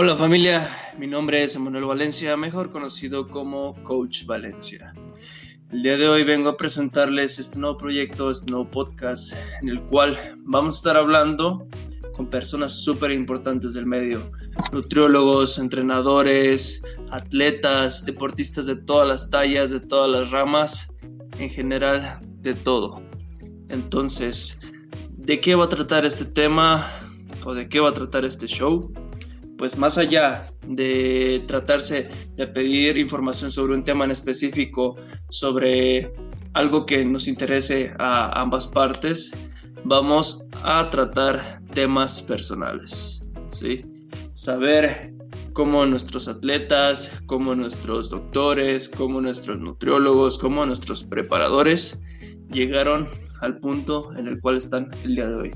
Hola familia, mi nombre es Emanuel Valencia, mejor conocido como Coach Valencia. El día de hoy vengo a presentarles este nuevo proyecto, este nuevo podcast, en el cual vamos a estar hablando con personas súper importantes del medio, nutriólogos, entrenadores, atletas, deportistas de todas las tallas, de todas las ramas, en general de todo. Entonces, ¿de qué va a tratar este tema o de qué va a tratar este show? Pues más allá de tratarse de pedir información sobre un tema en específico, sobre algo que nos interese a ambas partes, vamos a tratar temas personales, ¿sí? Saber cómo nuestros atletas, cómo nuestros doctores, cómo nuestros nutriólogos, cómo nuestros preparadores llegaron al punto en el cual están el día de hoy.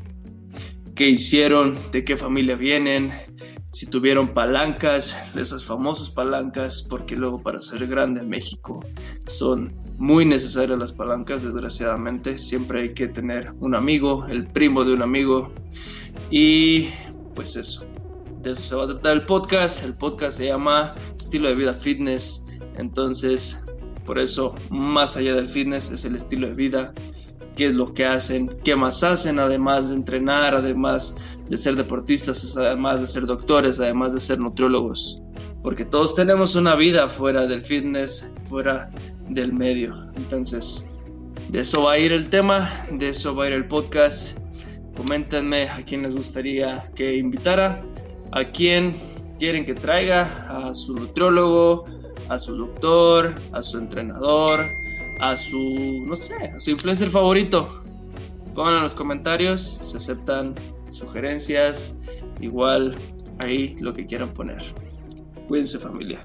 ¿Qué hicieron? ¿De qué familia vienen? Si tuvieron palancas, esas famosas palancas, porque luego para ser grande en México son muy necesarias las palancas, desgraciadamente. Siempre hay que tener un amigo, el primo de un amigo. Y pues eso. De eso se va a tratar el podcast. El podcast se llama Estilo de Vida Fitness. Entonces, por eso, más allá del fitness, es el estilo de vida qué es lo que hacen, qué más hacen, además de entrenar, además de ser deportistas, además de ser doctores, además de ser nutriólogos. Porque todos tenemos una vida fuera del fitness, fuera del medio. Entonces, de eso va a ir el tema, de eso va a ir el podcast. Coméntenme a quién les gustaría que invitara, a quién quieren que traiga, a su nutriólogo, a su doctor, a su entrenador, a su, no sé, a su influencer favorito. Pongan en los comentarios, se aceptan sugerencias, igual ahí lo que quieran poner. Cuídense familia.